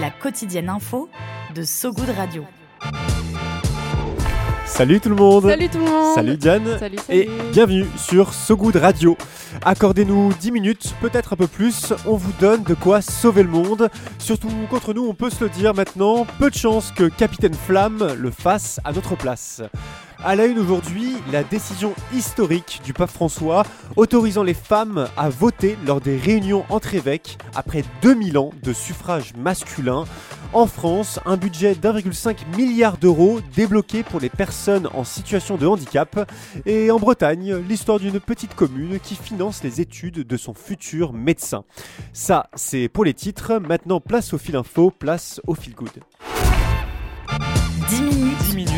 La quotidienne info de So Good Radio. Salut tout le monde Salut tout le monde Salut Diane Salut, salut. Et bienvenue sur So Good Radio. Accordez-nous 10 minutes, peut-être un peu plus, on vous donne de quoi sauver le monde. Surtout contre nous, on peut se le dire maintenant, peu de chance que Capitaine Flamme le fasse à notre place. À la une aujourd'hui, la décision historique du pape François autorisant les femmes à voter lors des réunions entre évêques après 2000 ans de suffrage masculin. En France, un budget d'1,5 milliard d'euros débloqué pour les personnes en situation de handicap. Et en Bretagne, l'histoire d'une petite commune qui finance les études de son futur médecin. Ça, c'est pour les titres. Maintenant, place au fil info, place au fil good. 10 minutes, 10 minutes pour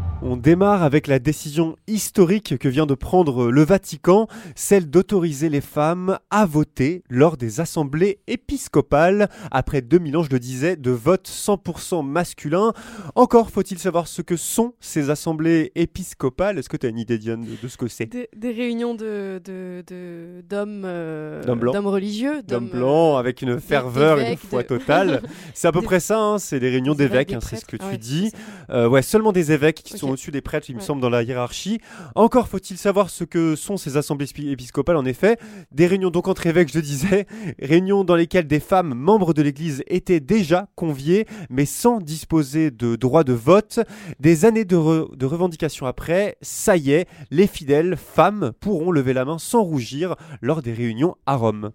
On démarre avec la décision historique que vient de prendre le Vatican, celle d'autoriser les femmes à voter lors des assemblées épiscopales, après 2000 ans, je le disais, de vote 100% masculin. Encore faut-il savoir ce que sont ces assemblées épiscopales. Est-ce que tu as une idée, Diane, de, de ce que c'est? Des, des réunions de, de, de- d'hommes euh, D'hommes religieux. D'hommes blancs euh, avec une ferveur et une foi de- totale. C'est à peu Des- près ça, hein, c'est des réunions d'évêques, hein, c'est ce que tu ouais, dis. Euh, ouais, seulement des évêques qui sont. Au-dessus des prêtres, il me semble, dans la hiérarchie. Encore faut-il savoir ce que sont ces assemblées épi- épiscopales, en effet. Des réunions donc entre évêques, je le disais, réunions dans lesquelles des femmes membres de l'Église étaient déjà conviées, mais sans disposer de droit de vote. Des années de, re- de revendications après, ça y est, les fidèles femmes pourront lever la main sans rougir lors des réunions à Rome.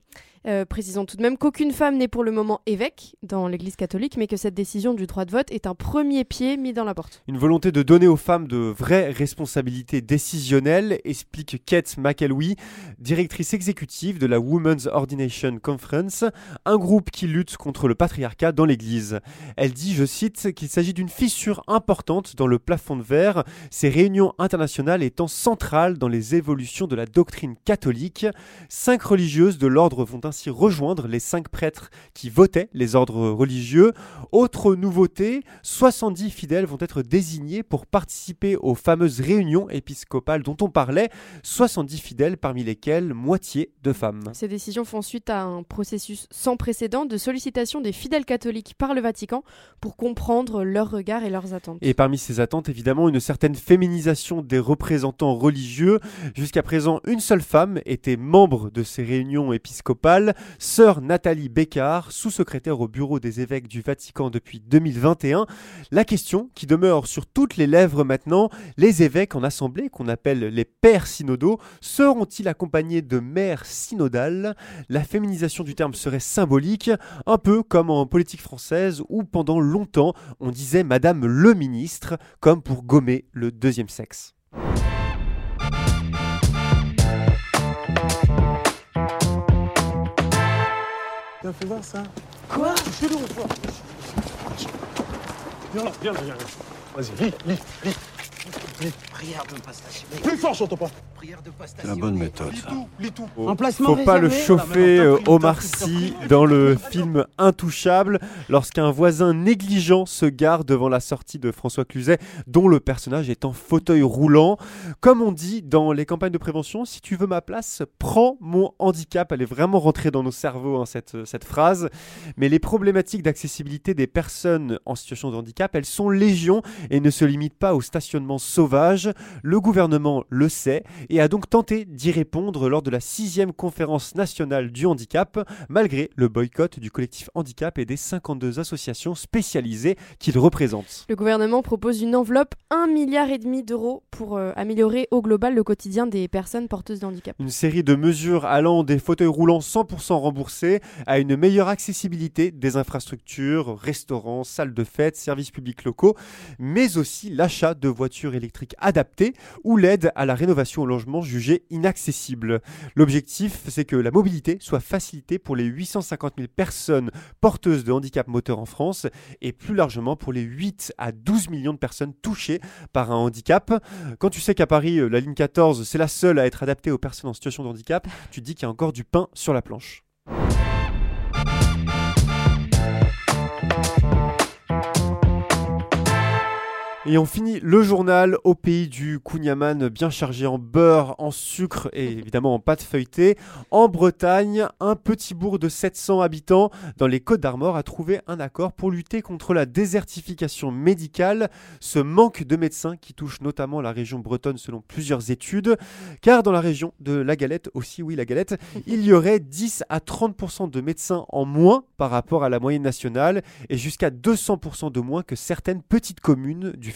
Euh, précisons tout de même qu'aucune femme n'est pour le moment évêque dans l'Église catholique, mais que cette décision du droit de vote est un premier pied mis dans la porte. Une volonté de donner aux femmes de vraies responsabilités décisionnelles, explique Kate McElwee, directrice exécutive de la Women's Ordination Conference, un groupe qui lutte contre le patriarcat dans l'Église. Elle dit, je cite, qu'il s'agit d'une fissure importante dans le plafond de verre, ces réunions internationales étant centrales dans les évolutions de la doctrine catholique. Cinq religieuses de l'ordre vont ainsi rejoindre les cinq prêtres qui votaient les ordres religieux. Autre nouveauté, 70 fidèles vont être désignés pour participer aux fameuses réunions épiscopales dont on parlait, 70 fidèles parmi lesquels moitié de femmes. Ces décisions font suite à un processus sans précédent de sollicitation des fidèles catholiques par le Vatican pour comprendre leurs regards et leurs attentes. Et parmi ces attentes, évidemment, une certaine féminisation des représentants religieux. Jusqu'à présent, une seule femme était membre de ces réunions épiscopales, sœur Nathalie Bécard, sous-secrétaire au bureau des évêques du Vatican depuis 2021. La question qui demeure sur toutes les lèvres maintenant, les évêques en assemblée, qu'on appelle les pères synodaux, seront-ils accompagnés de mères synodales? La féminisation du terme serait symbolique, un peu comme en politique française où pendant longtemps on disait Madame le ministre, comme pour gommer le deuxième sexe. Tiens, fais voir ça. Quoi voit. Viens là, viens là, viens là. Vas-y, lis, lis, lis. Prière de Pastation. Plus fort, j'entends pas. Prière de Pastation. C'est la bonne méthode, ça. tout. Faut pas le chauffer euh, Omar Sy dans le film Intouchable lorsqu'un voisin négligent se gare devant la sortie de François Cluzet dont le personnage est en fauteuil roulant. Comme on dit dans les campagnes de prévention, si tu veux ma place, prends mon handicap. Elle est vraiment rentrée dans nos cerveaux hein, cette, cette phrase. Mais les problématiques d'accessibilité des personnes en situation de handicap, elles sont légion et ne se limitent pas au stationnement sauvage. Le gouvernement le sait et a donc tenté d'y répondre lors de la sixième conférence nationale du handicap, malgré le boycott du collectif handicap et des 52 associations spécialisées qu'il représente. Le gouvernement propose une enveloppe 1,5 milliard et demi d'euros pour euh, améliorer au global le quotidien des personnes porteuses de handicap. Une série de mesures allant des fauteuils roulants 100% remboursés à une meilleure accessibilité des infrastructures, restaurants, salles de fête, services publics locaux, mais aussi l'achat de voitures électriques adaptées ou l'aide à la rénovation au logement jugé inaccessible. L'objectif, c'est que la mobilité soit facilitée pour les 850 000 personnes porteuses de handicap moteur en France et plus largement pour les 8 à 12 millions de personnes touchées par un handicap. Quand tu sais qu'à Paris, euh, la ligne 14, c'est la seule à être adaptée aux personnes en situation de handicap, tu te dis qu'il y a encore du pain sur la planche. Et on finit le journal au pays du Kouniaman, bien chargé en beurre, en sucre et évidemment en pâte feuilletée. En Bretagne, un petit bourg de 700 habitants dans les Côtes d'Armor a trouvé un accord pour lutter contre la désertification médicale, ce manque de médecins qui touche notamment la région bretonne selon plusieurs études. Car dans la région de la Galette, aussi oui la Galette, il y aurait 10 à 30% de médecins en moins par rapport à la moyenne nationale et jusqu'à 200% de moins que certaines petites communes du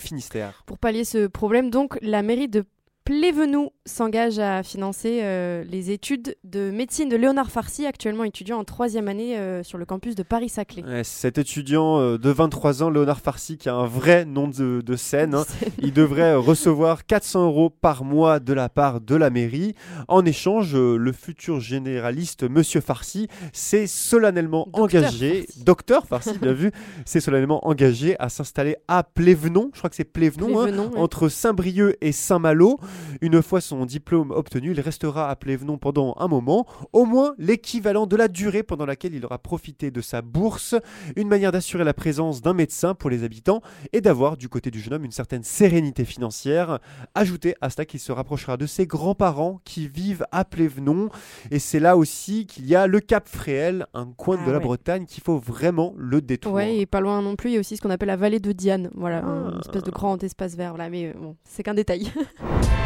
Pour pallier ce problème, donc, la mairie de Plévenoux s'engage à financer euh, les études de médecine de Léonard Farcy, actuellement étudiant en troisième année euh, sur le campus de Paris-Saclay. Ouais, cet étudiant euh, de 23 ans, Léonard Farcy, qui a un vrai nom de, de scène, hein, il devrait recevoir 400 euros par mois de la part de la mairie. En échange, le futur généraliste Monsieur Farcy s'est solennellement Docteur engagé, Farcy. docteur Farcy, bien vu, s'est solennellement engagé à s'installer à Plévenon, je crois que c'est Plévenon, hein, ouais. entre Saint-Brieuc et Saint-Malo. Une fois son diplôme obtenu, il restera à Plévenon pendant un moment, au moins l'équivalent de la durée pendant laquelle il aura profité de sa bourse, une manière d'assurer la présence d'un médecin pour les habitants et d'avoir du côté du jeune homme une certaine sérénité financière. Ajoutez à cela qu'il se rapprochera de ses grands-parents qui vivent à Plévenon et c'est là aussi qu'il y a le Cap Fréhel, un coin Ah de la ouais. Bretagne qu'il faut vraiment le détour. Ouais, et pas loin non plus, il y a aussi ce qu'on appelle la vallée de Diane. Voilà, Ah. une espèce de grand espace vert. Voilà, mais euh, bon, c'est qu'un détail.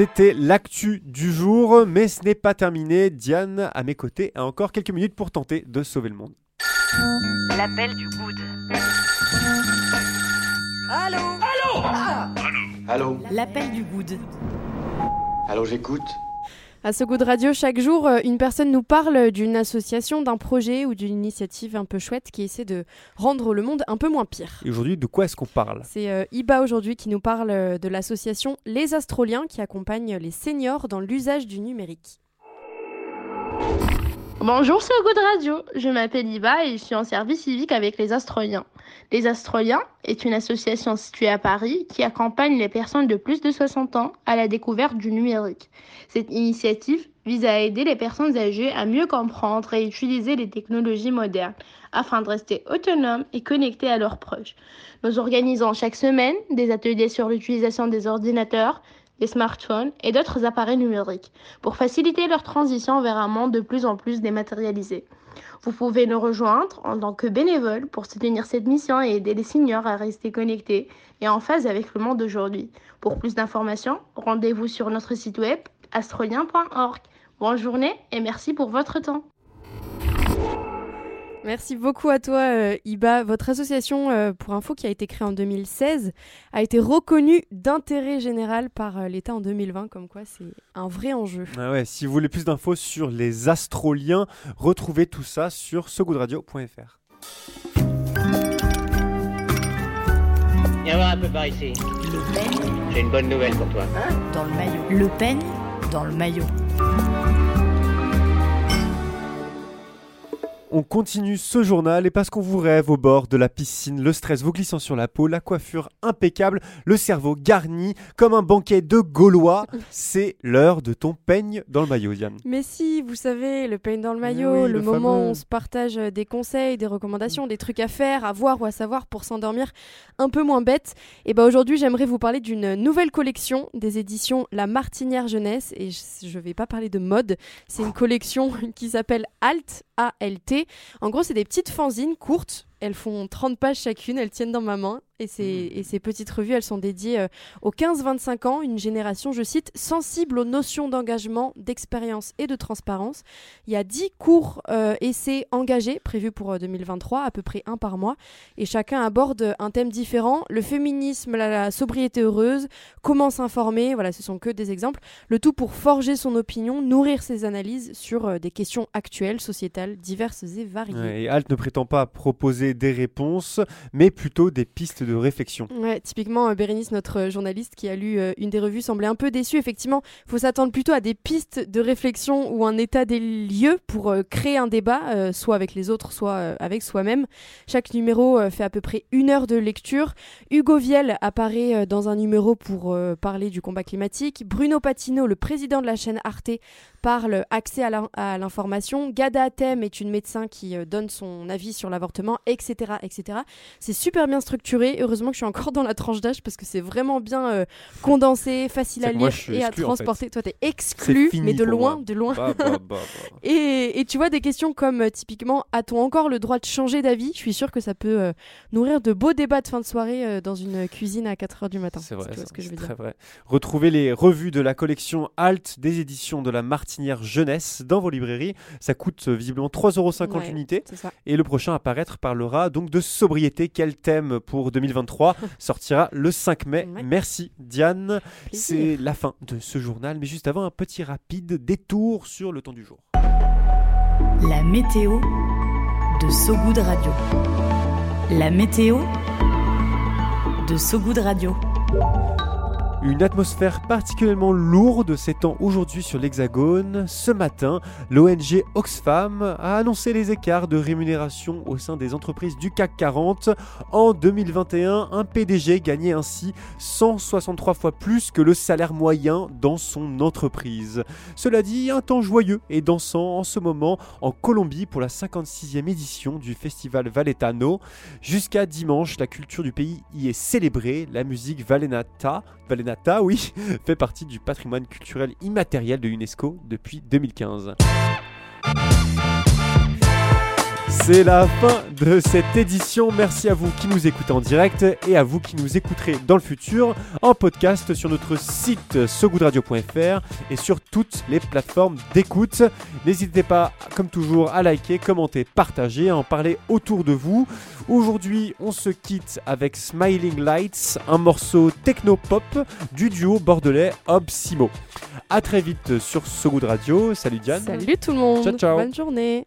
C'était l'actu du jour, mais ce n'est pas terminé. Diane, à mes côtés, a encore quelques minutes pour tenter de sauver le monde. L'appel du good. Allô? L'appel du good. Allô, j'écoute À ce goût de radio, chaque jour, euh, une personne nous parle d'une association, d'un projet ou d'une initiative un peu chouette qui essaie de rendre le monde un peu moins pire. Et aujourd'hui, de quoi est-ce qu'on parle? C'est euh, Iba aujourd'hui qui nous parle euh, de l'association Les Astroliens qui accompagne les seniors dans l'usage du numérique. Bonjour, c'est Good Radio. Je m'appelle Iva et je suis en service civique avec les Astroliens. Les Astroliens est une association située à Paris qui accompagne les personnes de plus de 60 ans à la découverte du numérique. Cette initiative vise à aider les personnes âgées à mieux comprendre et utiliser les technologies modernes afin de rester autonomes et connectés à leurs proches. Nous organisons chaque semaine des ateliers sur l'utilisation des ordinateurs, des smartphones et d'autres appareils numériques pour faciliter leur transition vers un monde de plus en plus dématérialisé. Vous pouvez nous rejoindre en tant que bénévole pour soutenir cette mission et aider les seniors à rester connectés et en phase avec le monde d'aujourd'hui. Pour plus d'informations, rendez-vous sur notre site web astrolien.org. Bonne journée et merci pour votre temps. Merci beaucoup à toi, euh, Iba. Votre association, euh, pour info, qui a été créée en 2016, a été reconnue d'intérêt général par euh, l'État en 2020, comme quoi c'est un vrai enjeu. Ah ouais, Si vous voulez plus d'infos sur les astroliens, retrouvez tout ça sur segoudradio.fr. Viens voir un peu par ici. Le Pen J'ai une bonne nouvelle pour toi. dans le maillot. Le Pen dans le maillot. On continue ce journal et parce qu'on vous rêve au bord de la piscine, le stress vous glissant sur la peau, la coiffure impeccable, le cerveau garni comme un banquet de Gaulois, c'est l'heure de ton peigne dans le maillot, Diane. Mais si, vous savez, le pain dans le maillot, oui, le, le moment fameux. où on se partage euh, des conseils, des recommandations, des trucs à faire, à voir ou à savoir pour s'endormir un peu moins bête. Et ben aujourd'hui, j'aimerais vous parler d'une nouvelle collection des éditions La Martinière Jeunesse. Et je, je vais pas parler de mode, c'est une collection qui s'appelle Alt, A-L-T. En gros, c'est des petites fanzines courtes. Elles font 30 pages chacune, elles tiennent dans ma main. Et ces, et ces petites revues, elles sont dédiées euh, aux 15-25 ans, une génération, je cite, sensible aux notions d'engagement, d'expérience et de transparence. Il y a 10 cours euh, essais engagés prévus pour euh, 2023, à peu près un par mois, et chacun aborde un thème différent. Le féminisme, la, la sobriété heureuse, comment s'informer, voilà, ce sont que des exemples. Le tout pour forger son opinion, nourrir ses analyses sur euh, des questions actuelles, sociétales, diverses et variées. Ouais, et Alt ne prétend pas proposer des réponses, mais plutôt des pistes de réflexion. Typiquement, euh, Bérénice, notre euh, journaliste qui a lu euh, une des revues, semblait un peu déçu. Effectivement, il faut s'attendre plutôt à des pistes de réflexion ou un état des lieux pour créer un débat, soit avec les autres, soit avec soi-même. Chaque numéro fait à peu près une heure de lecture. Hugo Viel apparaît dans un numéro pour parler du combat climatique. Bruno Patino, le président de la chaîne Arte, parle accès à l'in- à l'information. Gada Atem est une médecin qui donne son avis sur l'avortement, etc. C'est super bien structuré. Heureusement que je suis encore dans la tranche d'âge parce que c'est vraiment bien euh, condensé, facile à lire et à exclu, en fait. transporter. Toi, t'es exclu, mais de loin, moi. de loin. Bah, bah, bah. Et, et tu vois des questions comme euh, typiquement a-t-on encore le droit de changer d'avis? Je suis sûre que ça peut euh, nourrir de beaux débats de fin de soirée dans une cuisine à 4h du matin. C'est vrai, si ça, ce que je veux dire. vrai. Retrouvez les revues de la collection Alt des éditions de la Martinière Jeunesse dans vos librairies. Ça coûte visiblement 3,50€ Ouais, l'unité. Et le prochain à paraître parlera donc de sobriété. Quel thème pour 2023 sortira le 5 mai. Ouais. Merci Diane. C'est la fin de ce journal. Mais juste avant, un petit rapide détour sur le temps du jour. La météo de So Good Radio. La météo de So Good Radio. Une atmosphère particulièrement lourde s'étend aujourd'hui sur l'Hexagone. Ce matin, l'ONG Oxfam a annoncé les écarts de rémunération au sein des entreprises du CAC 40. En 2021, un PDG gagnait ainsi 163 fois plus que le salaire moyen dans son entreprise. Cela dit, un temps joyeux et dansant en ce moment en Colombie pour la 56e édition du festival Valetano. Jusqu'à dimanche, la culture du pays y est célébrée. La musique Valenata, Valenata, oui, fait partie du patrimoine culturel immatériel de l'UNESCO depuis 2015. C'est la fin de cette édition. Merci à vous qui nous écoutez en direct et à vous qui nous écouterez dans le futur en podcast sur notre site sogoodradio.fr et sur toutes les plateformes d'écoute. N'hésitez pas, comme toujours, à liker, commenter, partager, à en parler autour de vous. Aujourd'hui, on se quitte avec Smiling Lights, un morceau techno-pop du duo bordelais Obsimo. A très vite sur So Good Radio. Salut Diane. Salut tout le monde. Ciao, ciao. Bonne journée.